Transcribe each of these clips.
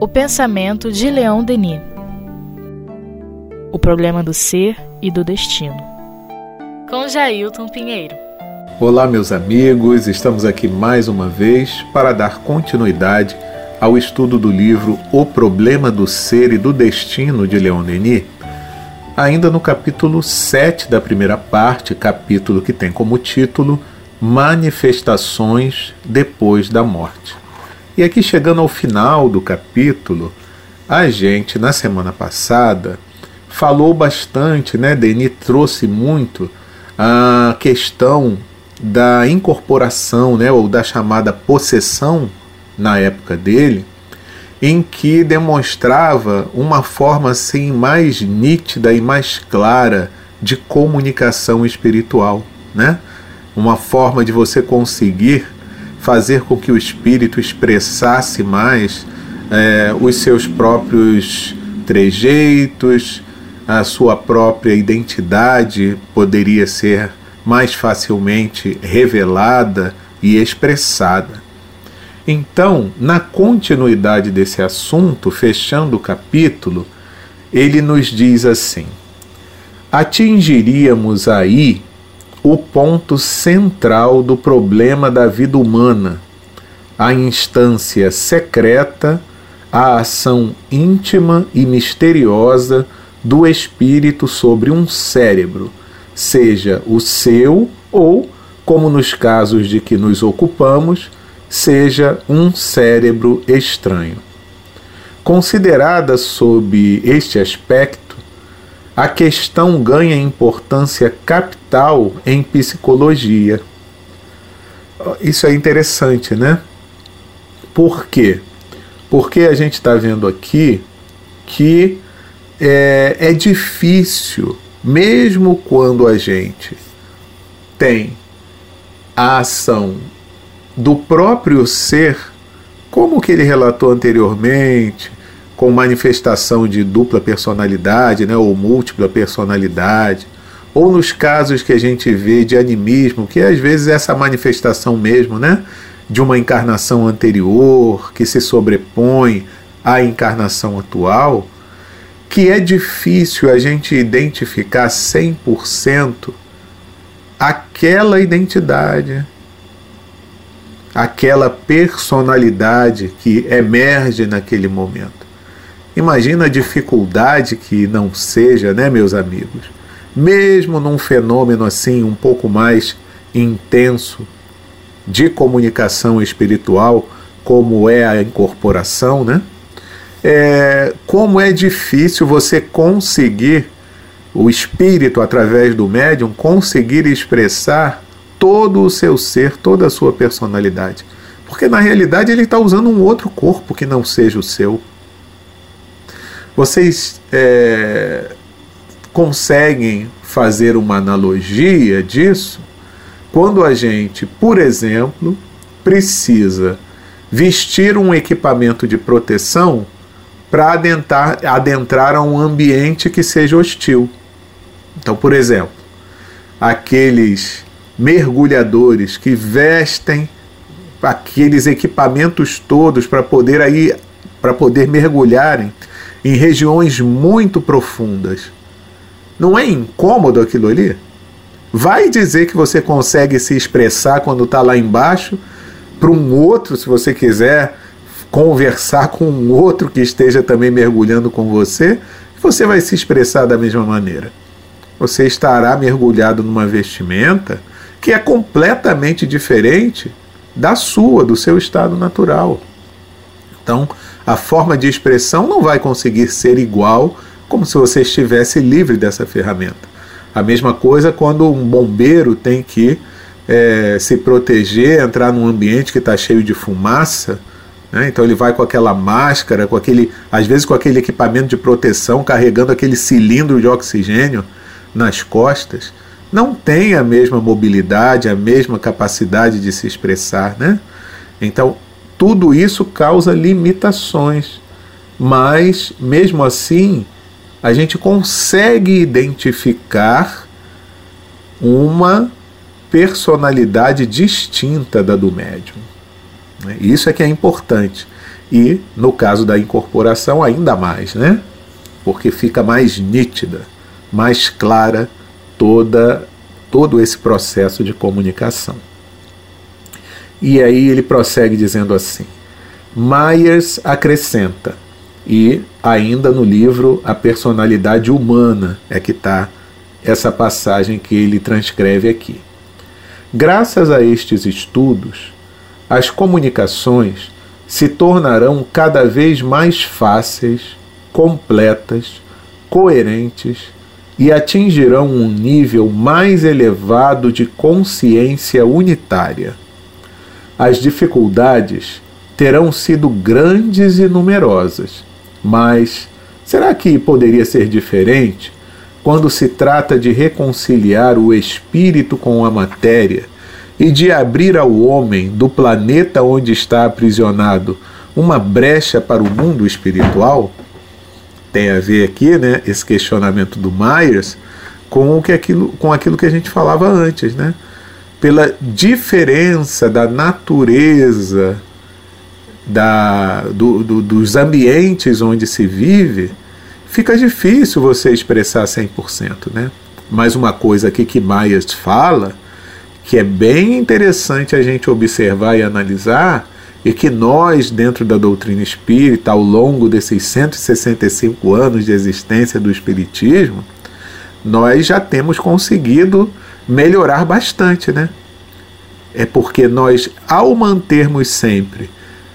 O pensamento de Leon Denis. O problema do ser e do destino. Com Jailton Pinheiro. Olá, meus amigos, estamos aqui mais uma vez para dar continuidade ao estudo do livro O Problema do Ser e do Destino de Leon Denis, ainda no capítulo 7 da primeira parte, capítulo que tem como título Manifestações depois da morte. E aqui chegando ao final do capítulo, a gente na semana passada falou bastante, né? Denis trouxe muito a questão da incorporação, né, ou da chamada possessão na época dele, em que demonstrava uma forma assim mais nítida e mais clara de comunicação espiritual, né? Uma forma de você conseguir fazer com que o espírito expressasse mais é, os seus próprios trejeitos, a sua própria identidade poderia ser mais facilmente revelada e expressada. Então, na continuidade desse assunto, fechando o capítulo, ele nos diz assim: atingiríamos aí o ponto central do problema da vida humana, a instância secreta, a ação íntima e misteriosa do espírito sobre um cérebro, seja o seu ou, como nos casos de que nos ocupamos, seja um cérebro estranho. Considerada sob este aspecto, a questão ganha importância capital em psicologia. Isso é interessante, né? Por quê? Porque a gente está vendo aqui que é, é difícil, mesmo quando a gente tem a ação do próprio ser, como que ele relatou anteriormente, com manifestação de dupla personalidade, né, ou múltipla personalidade, ou nos casos que a gente vê de animismo, que às vezes é essa manifestação mesmo, né, de uma encarnação anterior que se sobrepõe à encarnação atual, que é difícil a gente identificar 100% aquela identidade, aquela personalidade que emerge naquele momento. Imagina a dificuldade que não seja, né, meus amigos? Mesmo num fenômeno assim um pouco mais intenso de comunicação espiritual, como é a incorporação, né? É, como é difícil você conseguir, o espírito através do médium, conseguir expressar todo o seu ser, toda a sua personalidade. Porque na realidade ele está usando um outro corpo que não seja o seu. Vocês é, conseguem fazer uma analogia disso quando a gente, por exemplo, precisa vestir um equipamento de proteção para adentrar, adentrar a um ambiente que seja hostil. Então, por exemplo, aqueles mergulhadores que vestem aqueles equipamentos todos para poder aí para poder mergulharem em regiões muito profundas. Não é incômodo aquilo ali? Vai dizer que você consegue se expressar quando está lá embaixo para um outro, se você quiser conversar com um outro que esteja também mergulhando com você, você vai se expressar da mesma maneira. Você estará mergulhado numa vestimenta que é completamente diferente da sua, do seu estado natural. Então, a forma de expressão não vai conseguir ser igual como se você estivesse livre dessa ferramenta. A mesma coisa quando um bombeiro tem que é, se proteger, entrar num ambiente que está cheio de fumaça. Né? Então ele vai com aquela máscara, com aquele, às vezes com aquele equipamento de proteção, carregando aquele cilindro de oxigênio nas costas não tem a mesma mobilidade, a mesma capacidade de se expressar, né? Então, tudo isso causa limitações, mas mesmo assim, a gente consegue identificar uma personalidade distinta da do médium. Né? Isso é que é importante. E no caso da incorporação, ainda mais, né? Porque fica mais nítida, mais clara toda todo esse processo de comunicação. E aí ele prossegue dizendo assim: Myers acrescenta, e ainda no livro A Personalidade Humana é que está essa passagem que ele transcreve aqui. Graças a estes estudos, as comunicações se tornarão cada vez mais fáceis, completas, coerentes e atingirão um nível mais elevado de consciência unitária. As dificuldades terão sido grandes e numerosas, mas será que poderia ser diferente quando se trata de reconciliar o espírito com a matéria e de abrir ao homem do planeta onde está aprisionado uma brecha para o mundo espiritual? Tem a ver aqui, né, esse questionamento do Myers com o que aquilo, com aquilo que a gente falava antes, né? Pela diferença da natureza da, do, do, dos ambientes onde se vive, fica difícil você expressar 100%, né? Mas uma coisa aqui que Myers fala que é bem interessante a gente observar e analisar, e que nós, dentro da doutrina espírita, ao longo desses 165 anos de existência do Espiritismo, nós já temos conseguido melhorar bastante, né? É porque nós, ao mantermos sempre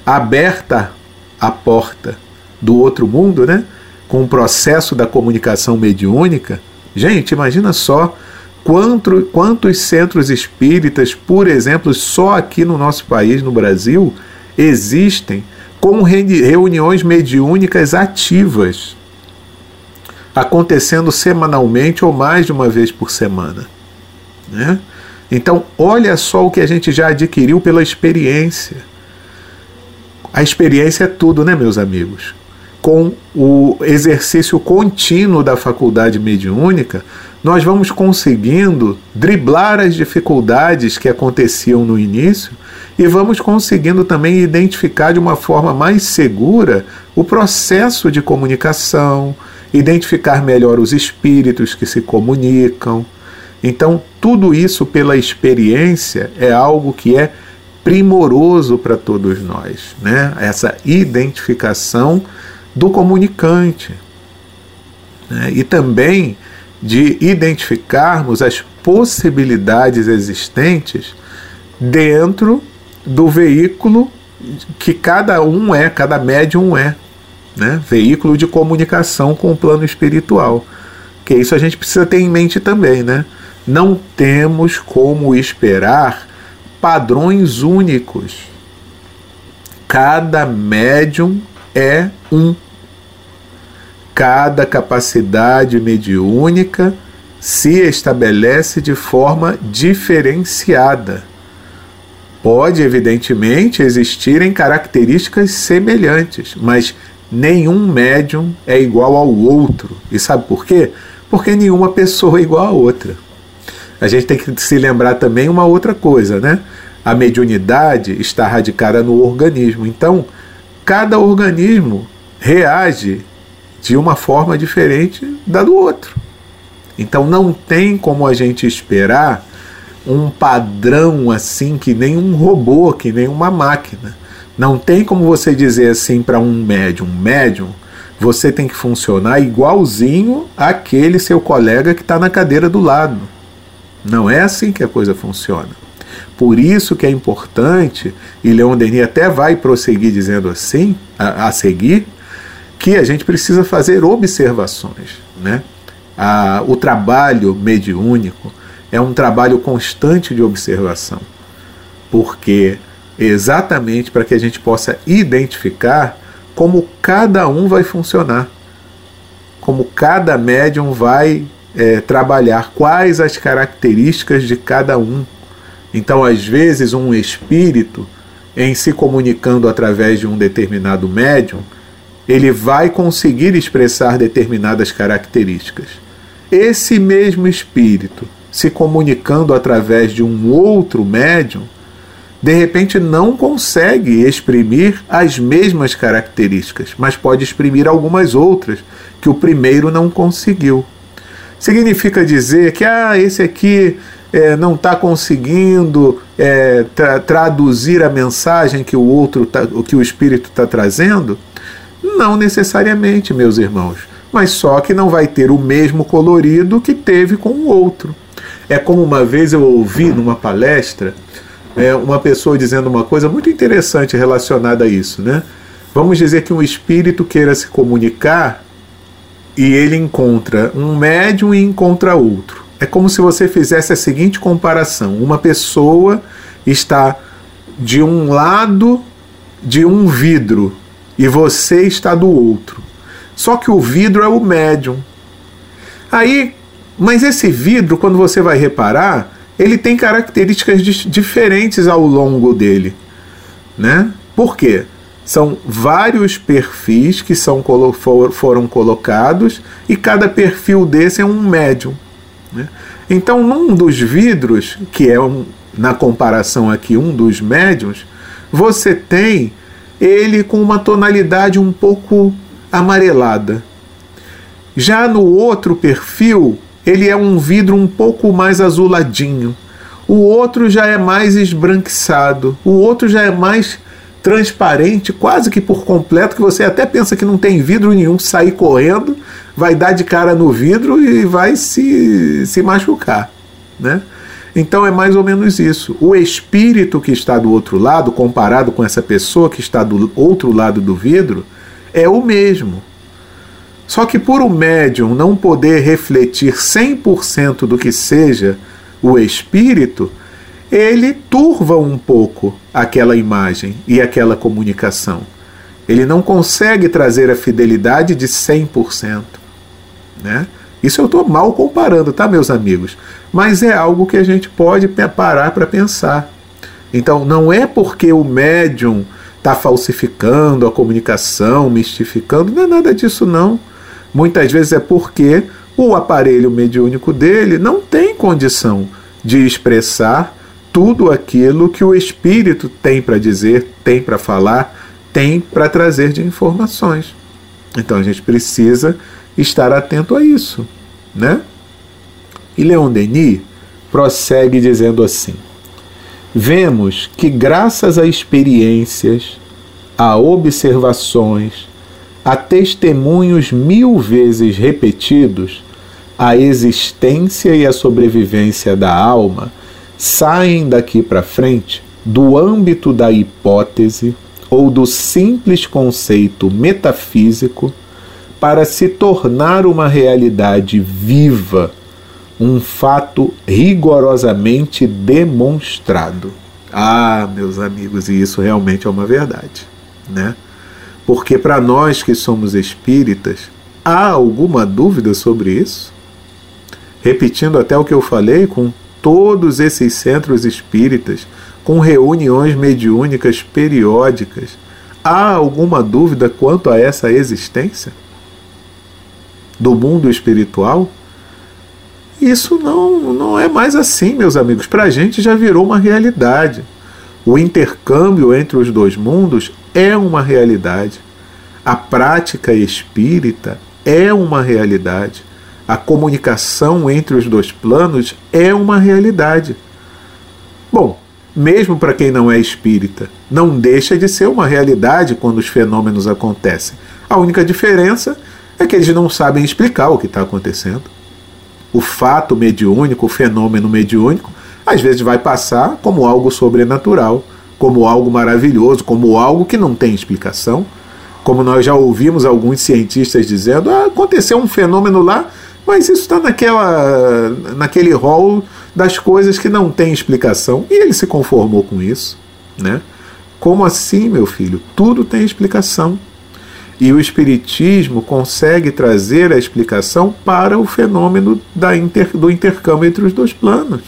aberta a porta do outro mundo, né? Com o processo da comunicação mediúnica, gente, imagina só Quanto, quantos centros espíritas, por exemplo, só aqui no nosso país, no Brasil, existem com reuniões mediúnicas ativas, acontecendo semanalmente ou mais de uma vez por semana. Né? Então, olha só o que a gente já adquiriu pela experiência. A experiência é tudo, né, meus amigos? Com o exercício contínuo da faculdade mediúnica, nós vamos conseguindo driblar as dificuldades que aconteciam no início e vamos conseguindo também identificar de uma forma mais segura o processo de comunicação, identificar melhor os espíritos que se comunicam. Então, tudo isso pela experiência é algo que é primoroso para todos nós, né? Essa identificação do comunicante. Né? E também de identificarmos as possibilidades existentes dentro do veículo que cada um é, cada médium é, né? veículo de comunicação com o plano espiritual. Que isso a gente precisa ter em mente também, né? Não temos como esperar padrões únicos. Cada médium é um cada capacidade mediúnica se estabelece de forma diferenciada. Pode, evidentemente, existirem características semelhantes, mas nenhum médium é igual ao outro. E sabe por quê? Porque nenhuma pessoa é igual a outra. A gente tem que se lembrar também uma outra coisa, né? A mediunidade está radicada no organismo. Então, cada organismo reage de uma forma diferente da do outro. Então não tem como a gente esperar um padrão assim que nem um robô, que nem uma máquina. Não tem como você dizer assim para um médium, médium, você tem que funcionar igualzinho àquele seu colega que está na cadeira do lado. Não é assim que a coisa funciona. Por isso que é importante, e Leon Denis até vai prosseguir dizendo assim, a, a seguir, que a gente precisa fazer observações. Né? A, o trabalho mediúnico é um trabalho constante de observação, porque exatamente para que a gente possa identificar como cada um vai funcionar, como cada médium vai é, trabalhar, quais as características de cada um. Então, às vezes, um espírito, em se comunicando através de um determinado médium, ele vai conseguir expressar determinadas características. Esse mesmo espírito, se comunicando através de um outro médium, de repente não consegue exprimir as mesmas características, mas pode exprimir algumas outras que o primeiro não conseguiu. Significa dizer que ah, esse aqui é, não está conseguindo é, tra traduzir a mensagem que o outro tá, que o espírito está trazendo? Não necessariamente, meus irmãos, mas só que não vai ter o mesmo colorido que teve com o outro. É como uma vez eu ouvi numa palestra é, uma pessoa dizendo uma coisa muito interessante relacionada a isso, né? Vamos dizer que um espírito queira se comunicar e ele encontra um médium e encontra outro. É como se você fizesse a seguinte comparação: uma pessoa está de um lado de um vidro e você está do outro. Só que o vidro é o médium. Aí, mas esse vidro, quando você vai reparar, ele tem características diferentes ao longo dele, né? Por quê? São vários perfis que são, foram colocados e cada perfil desse é um médium. Né? Então, num dos vidros, que é um, na comparação aqui um dos médiums, você tem ele com uma tonalidade um pouco amarelada. Já no outro perfil, ele é um vidro um pouco mais azuladinho. O outro já é mais esbranquiçado. O outro já é mais transparente, quase que por completo, que você até pensa que não tem vidro nenhum, sair correndo, vai dar de cara no vidro e vai se, se machucar, né? Então é mais ou menos isso. O espírito que está do outro lado, comparado com essa pessoa que está do outro lado do vidro, é o mesmo. Só que por o médium não poder refletir 100% do que seja o espírito, ele turva um pouco aquela imagem e aquela comunicação. Ele não consegue trazer a fidelidade de 100%. Né? Isso eu estou mal comparando, tá, meus amigos? Mas é algo que a gente pode parar para pensar. Então, não é porque o médium está falsificando a comunicação, mistificando, não é nada disso, não. Muitas vezes é porque o aparelho mediúnico dele não tem condição de expressar tudo aquilo que o espírito tem para dizer, tem para falar, tem para trazer de informações. Então a gente precisa estar atento a isso, né? E Leon Denis prossegue dizendo assim: Vemos que graças a experiências, a observações, a testemunhos mil vezes repetidos, a existência e a sobrevivência da alma saem daqui para frente do âmbito da hipótese ou do simples conceito metafísico para se tornar uma realidade viva, um fato rigorosamente demonstrado. Ah, meus amigos, e isso realmente é uma verdade, né? Porque para nós que somos espíritas, há alguma dúvida sobre isso? Repetindo até o que eu falei, com todos esses centros espíritas, com reuniões mediúnicas periódicas, há alguma dúvida quanto a essa existência do mundo espiritual? Isso não, não é mais assim, meus amigos. Para a gente já virou uma realidade. O intercâmbio entre os dois mundos é uma realidade. A prática espírita é uma realidade. A comunicação entre os dois planos é uma realidade. Bom, mesmo para quem não é espírita, não deixa de ser uma realidade quando os fenômenos acontecem. A única diferença é que eles não sabem explicar o que está acontecendo. O fato mediúnico, o fenômeno mediúnico, às vezes vai passar como algo sobrenatural, como algo maravilhoso, como algo que não tem explicação como nós já ouvimos alguns cientistas dizendo, ah, aconteceu um fenômeno lá, mas isso está naquela, naquele rol das coisas que não tem explicação. E ele se conformou com isso. Né? Como assim, meu filho? Tudo tem explicação. E o Espiritismo consegue trazer a explicação para o fenômeno da inter, do intercâmbio entre os dois planos.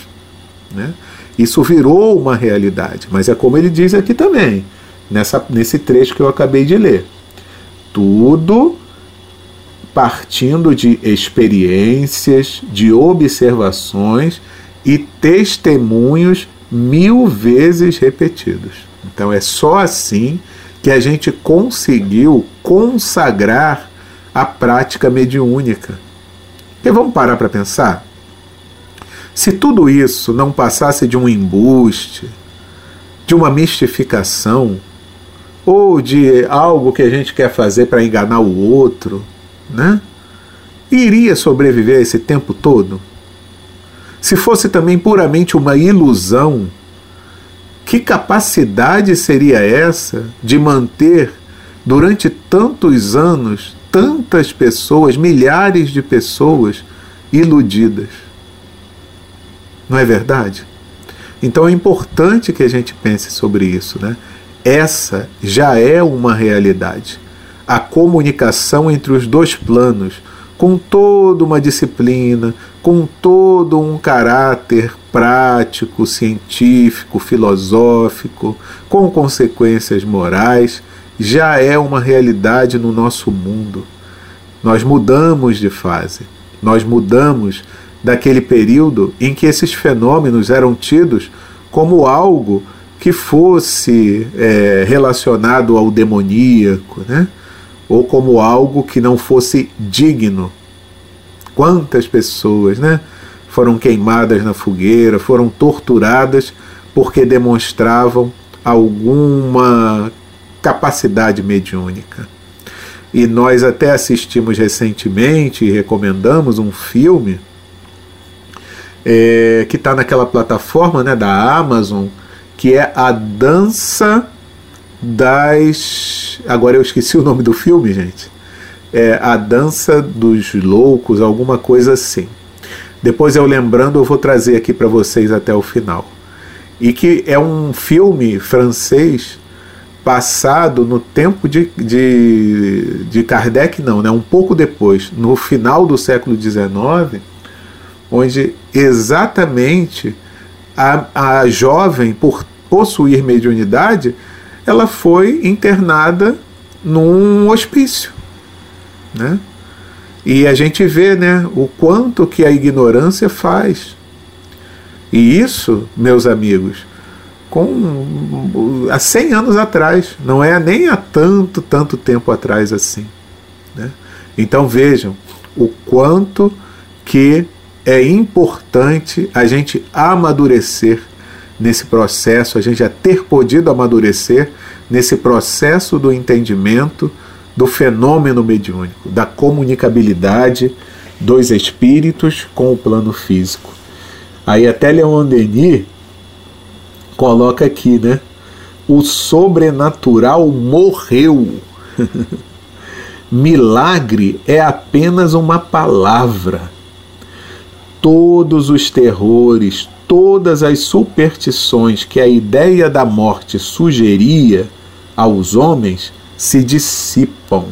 Né? Isso virou uma realidade, mas é como ele diz aqui também, nessa, nesse trecho que eu acabei de ler tudo partindo de experiências, de observações e testemunhos mil vezes repetidos. Então é só assim que a gente conseguiu consagrar a prática mediúnica. E vamos parar para pensar? Se tudo isso não passasse de um embuste, de uma mistificação, ou de algo que a gente quer fazer para enganar o outro, né? Iria sobreviver esse tempo todo? Se fosse também puramente uma ilusão, que capacidade seria essa de manter durante tantos anos tantas pessoas, milhares de pessoas iludidas? Não é verdade? Então é importante que a gente pense sobre isso, né? Essa já é uma realidade. A comunicação entre os dois planos, com toda uma disciplina, com todo um caráter prático, científico, filosófico, com consequências morais, já é uma realidade no nosso mundo. Nós mudamos de fase, nós mudamos daquele período em que esses fenômenos eram tidos como algo que fosse é, relacionado ao demoníaco, né? Ou como algo que não fosse digno. Quantas pessoas né, foram queimadas na fogueira, foram torturadas porque demonstravam alguma capacidade mediúnica. E nós até assistimos recentemente e recomendamos um filme é, que está naquela plataforma né, da Amazon, que é a dança das. Agora eu esqueci o nome do filme, gente. É A Dança dos Loucos, alguma coisa assim. Depois eu lembrando, eu vou trazer aqui para vocês até o final. E que é um filme francês passado no tempo de, de, de Kardec, não, né? um pouco depois, no final do século XIX, onde exatamente a, a jovem, por possuir mediunidade, ela foi internada num hospício, né? E a gente vê, né, o quanto que a ignorância faz. E isso, meus amigos, com há 100 anos atrás, não é nem há tanto, tanto tempo atrás assim, né? Então vejam o quanto que é importante a gente amadurecer nesse processo, a gente já ter podido amadurecer nesse processo do entendimento do fenômeno mediúnico, da comunicabilidade dos espíritos com o plano físico. Aí até Leon Denis coloca aqui, né? O sobrenatural morreu. Milagre é apenas uma palavra. Todos os terrores, todas as superstições que a ideia da morte sugeria aos homens se dissipam.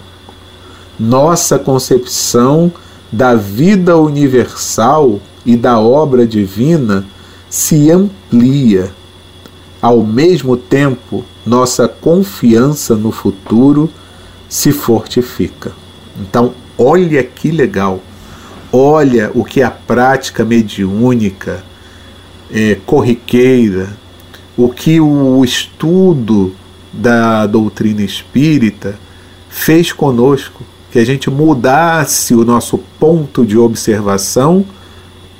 Nossa concepção da vida universal e da obra divina se amplia. Ao mesmo tempo, nossa confiança no futuro se fortifica. Então, olha que legal. Olha o que a prática mediúnica é, corriqueira, o que o estudo da doutrina espírita fez conosco, que a gente mudasse o nosso ponto de observação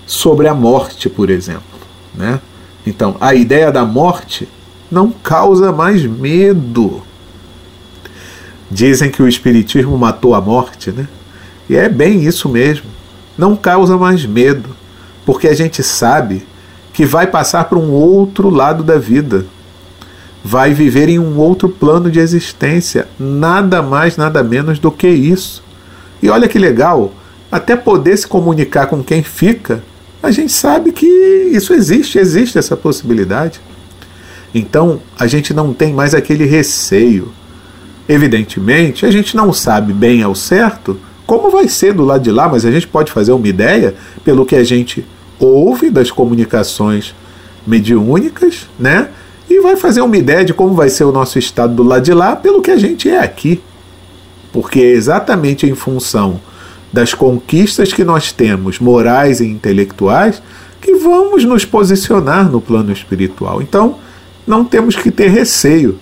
sobre a morte, por exemplo. Né? Então, a ideia da morte não causa mais medo. Dizem que o Espiritismo matou a morte, né? E é bem isso mesmo. Não causa mais medo, porque a gente sabe que vai passar para um outro lado da vida, vai viver em um outro plano de existência, nada mais, nada menos do que isso. E olha que legal, até poder se comunicar com quem fica, a gente sabe que isso existe, existe essa possibilidade. Então a gente não tem mais aquele receio. Evidentemente, a gente não sabe bem ao certo como vai ser do lado de lá, mas a gente pode fazer uma ideia pelo que a gente ouve das comunicações mediúnicas, né? E vai fazer uma ideia de como vai ser o nosso estado do lado de lá pelo que a gente é aqui. Porque é exatamente em função das conquistas que nós temos, morais e intelectuais, que vamos nos posicionar no plano espiritual. Então, não temos que ter receio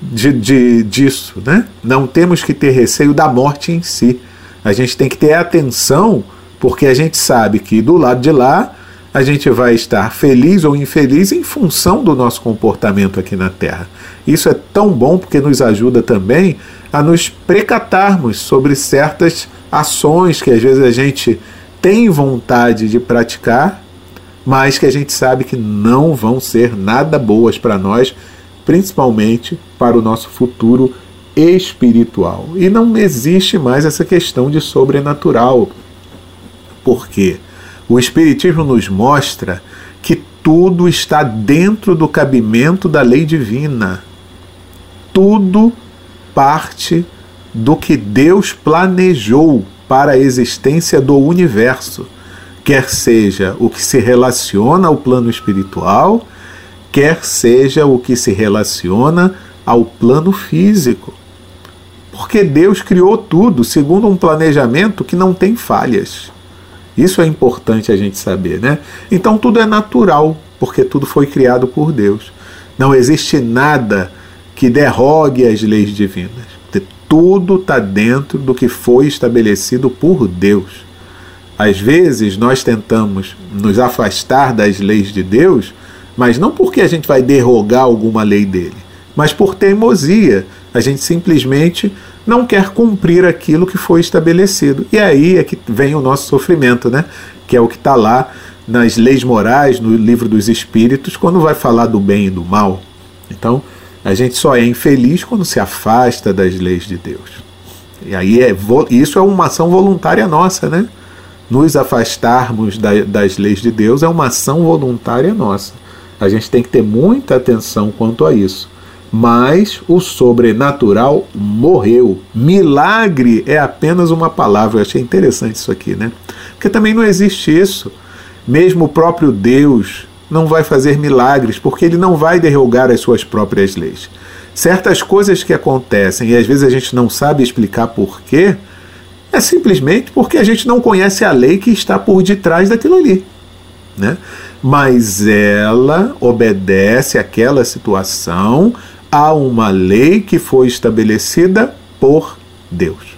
de, de, disso, né? Não temos que ter receio da morte em si. A gente tem que ter atenção, porque a gente sabe que do lado de lá a gente vai estar feliz ou infeliz em função do nosso comportamento aqui na Terra. Isso é tão bom porque nos ajuda também a nos precatarmos sobre certas ações que às vezes a gente tem vontade de praticar, mas que a gente sabe que não vão ser nada boas para nós, principalmente para o nosso futuro espiritual. E não existe mais essa questão de sobrenatural. Por quê? O Espiritismo nos mostra que tudo está dentro do cabimento da lei divina. Tudo parte do que Deus planejou para a existência do universo, quer seja o que se relaciona ao plano espiritual, quer seja o que se relaciona ao plano físico. Porque Deus criou tudo segundo um planejamento que não tem falhas. Isso é importante a gente saber, né? Então tudo é natural, porque tudo foi criado por Deus. Não existe nada que derrogue as leis divinas. Tudo está dentro do que foi estabelecido por Deus. Às vezes nós tentamos nos afastar das leis de Deus, mas não porque a gente vai derrogar alguma lei dele, mas por teimosia. A gente simplesmente não quer cumprir aquilo que foi estabelecido. E aí é que vem o nosso sofrimento, né? Que é o que está lá nas leis morais, no livro dos Espíritos, quando vai falar do bem e do mal. Então, a gente só é infeliz quando se afasta das leis de Deus. E aí é, isso é uma ação voluntária nossa, né? Nos afastarmos da, das leis de Deus é uma ação voluntária nossa. A gente tem que ter muita atenção quanto a isso mas o sobrenatural morreu. Milagre é apenas uma palavra. Eu achei interessante isso aqui, né? Porque também não existe isso. Mesmo o próprio Deus não vai fazer milagres, porque ele não vai derrogar as suas próprias leis. Certas coisas que acontecem e às vezes a gente não sabe explicar porquê, é simplesmente porque a gente não conhece a lei que está por detrás daquilo ali. Né? Mas ela obedece àquela situação há uma lei que foi estabelecida por Deus.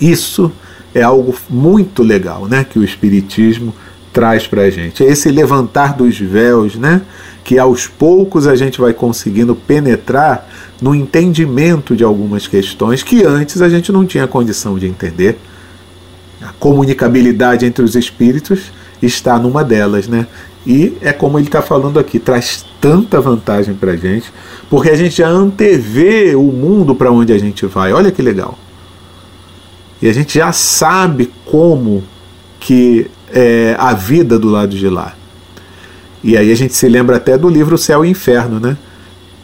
Isso é algo muito legal, né, que o espiritismo traz para a gente. É esse levantar dos véus, né, que aos poucos a gente vai conseguindo penetrar no entendimento de algumas questões que antes a gente não tinha condição de entender. A comunicabilidade entre os espíritos está numa delas, né? E é como ele está falando aqui, traz tanta vantagem para a gente, porque a gente já antevê o mundo para onde a gente vai. Olha que legal. E a gente já sabe como que é a vida do lado de lá. E aí a gente se lembra até do livro Céu e Inferno, né?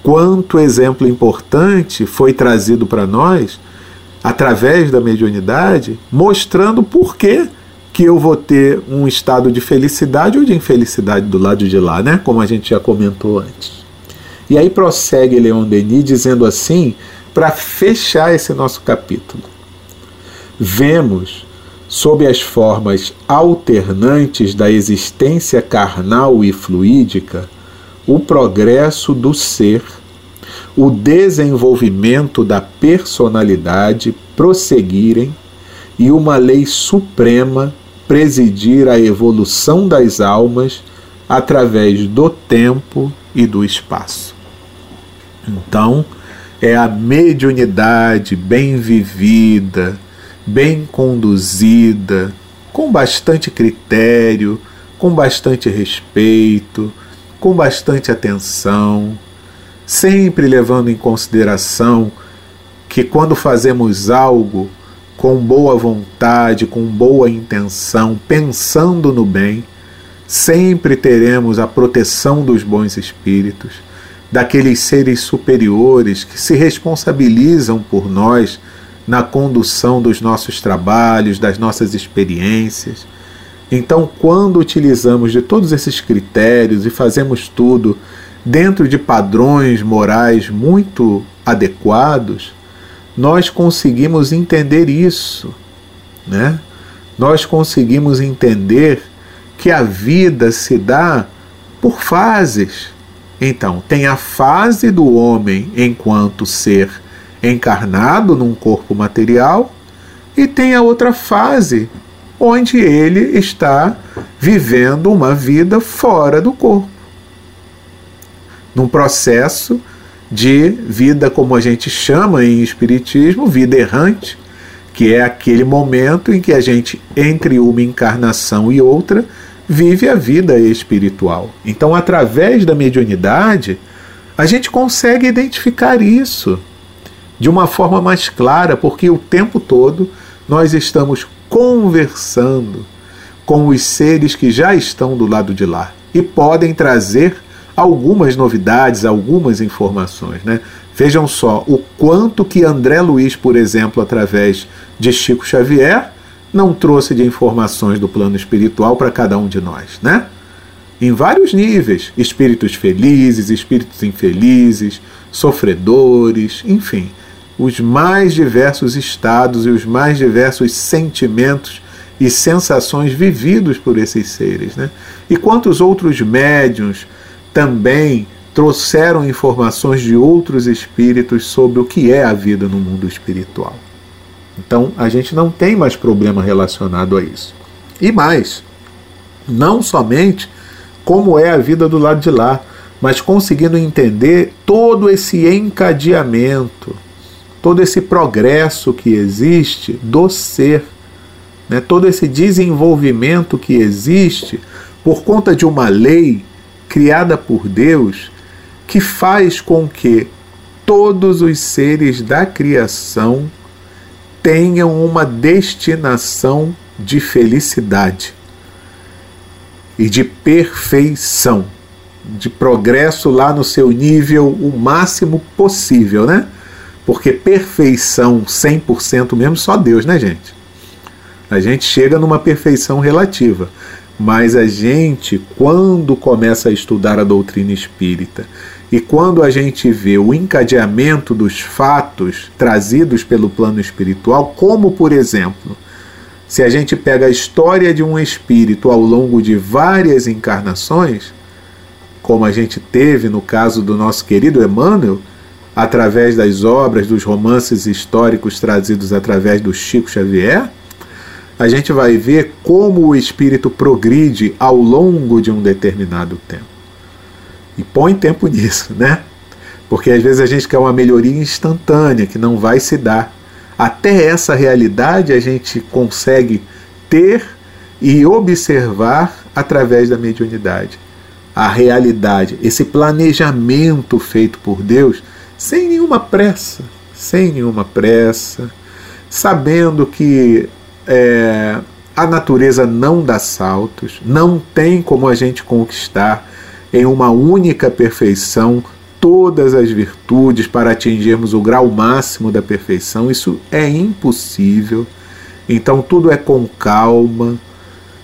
Quanto exemplo importante foi trazido para nós através da mediunidade, mostrando por que que eu vou ter um estado de felicidade ou de infelicidade do lado de lá, né? Como a gente já comentou antes. E aí prossegue Leon Denis dizendo assim, para fechar esse nosso capítulo. Vemos, sob as formas alternantes da existência carnal e fluídica, o progresso do ser, o desenvolvimento da personalidade prosseguirem e uma lei suprema presidir a evolução das almas através do tempo e do espaço. Então, é a mediunidade bem vivida, bem conduzida, com bastante critério, com bastante respeito, com bastante atenção, sempre levando em consideração que quando fazemos algo com boa vontade, com boa intenção, pensando no bem, sempre teremos a proteção dos bons espíritos, daqueles seres superiores que se responsabilizam por nós na condução dos nossos trabalhos, das nossas experiências. Então, quando utilizamos de todos esses critérios e fazemos tudo dentro de padrões morais muito adequados, nós conseguimos entender isso, né? Nós conseguimos entender que a vida se dá por fases. Então, tem a fase do homem enquanto ser encarnado num corpo material, e tem a outra fase, onde ele está vivendo uma vida fora do corpo. Num processo de vida, como a gente chama em Espiritismo, vida errante, que é aquele momento em que a gente, entre uma encarnação e outra, vive a vida espiritual. Então, através da mediunidade, a gente consegue identificar isso de uma forma mais clara, porque o tempo todo nós estamos conversando com os seres que já estão do lado de lá e podem trazer algumas novidades, algumas informações. Né? Vejam só o quanto que André Luiz, por exemplo, através de Chico Xavier, não trouxe de informações do plano espiritual para cada um de nós, né? Em vários níveis, espíritos felizes, espíritos infelizes, sofredores, enfim, os mais diversos estados e os mais diversos sentimentos e sensações vividos por esses seres, né? E quantos outros médiums também trouxeram informações de outros espíritos sobre o que é a vida no mundo espiritual. Então a gente não tem mais problema relacionado a isso. E mais, não somente como é a vida do lado de lá, mas conseguindo entender todo esse encadeamento, todo esse progresso que existe do ser, né? todo esse desenvolvimento que existe por conta de uma lei criada por Deus que faz com que todos os seres da criação tenham uma destinação de felicidade e de perfeição, de progresso lá no seu nível o máximo possível, né? Porque perfeição 100% mesmo só Deus, né, gente? A gente chega numa perfeição relativa. Mas a gente, quando começa a estudar a doutrina espírita e quando a gente vê o encadeamento dos fatos trazidos pelo plano espiritual, como por exemplo, se a gente pega a história de um espírito ao longo de várias encarnações, como a gente teve no caso do nosso querido Emmanuel, através das obras, dos romances históricos trazidos através do Chico Xavier, a gente vai ver como o espírito progride ao longo de um determinado tempo. E põe tempo nisso, né? Porque às vezes a gente quer uma melhoria instantânea que não vai se dar. Até essa realidade a gente consegue ter e observar através da mediunidade. A realidade, esse planejamento feito por Deus, sem nenhuma pressa, sem nenhuma pressa, sabendo que é, a natureza não dá saltos, não tem como a gente conquistar em uma única perfeição todas as virtudes para atingirmos o grau máximo da perfeição. Isso é impossível. Então tudo é com calma,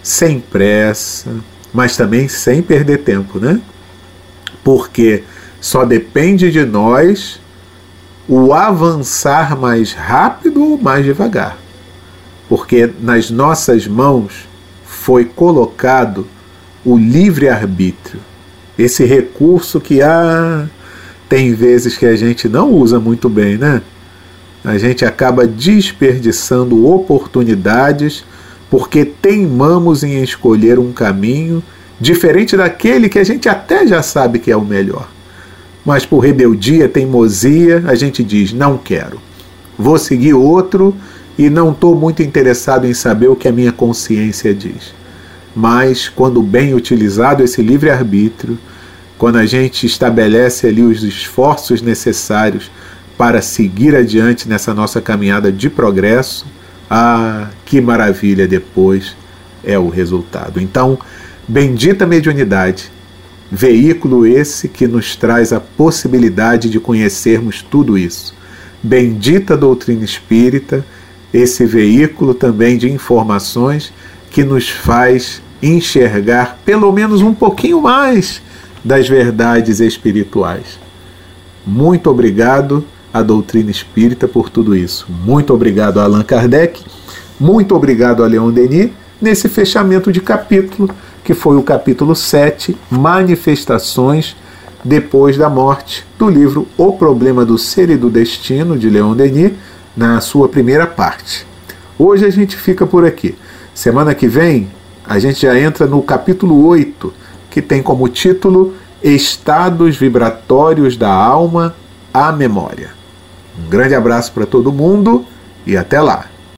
sem pressa, mas também sem perder tempo, né? Porque só depende de nós o avançar mais rápido ou mais devagar porque nas nossas mãos foi colocado o livre-arbítrio. Esse recurso que ah, tem vezes que a gente não usa muito bem, né? A gente acaba desperdiçando oportunidades porque teimamos em escolher um caminho diferente daquele que a gente até já sabe que é o melhor. Mas por rebeldia, teimosia, a gente diz: não quero. Vou seguir outro e não estou muito interessado em saber o que a minha consciência diz. Mas, quando bem utilizado esse livre-arbítrio, quando a gente estabelece ali os esforços necessários para seguir adiante nessa nossa caminhada de progresso, ah, que maravilha depois é o resultado. Então, bendita mediunidade, veículo esse que nos traz a possibilidade de conhecermos tudo isso. Bendita doutrina espírita esse veículo também de informações que nos faz enxergar pelo menos um pouquinho mais das verdades espirituais. Muito obrigado à doutrina espírita por tudo isso. Muito obrigado a Allan Kardec. Muito obrigado a Leon Denis nesse fechamento de capítulo que foi o capítulo 7, Manifestações depois da morte, do livro O Problema do Ser e do Destino, de Leon Denis, na sua primeira parte. Hoje a gente fica por aqui. Semana que vem, a gente já entra no capítulo 8, que tem como título Estados Vibratórios da Alma à Memória. Um grande abraço para todo mundo e até lá!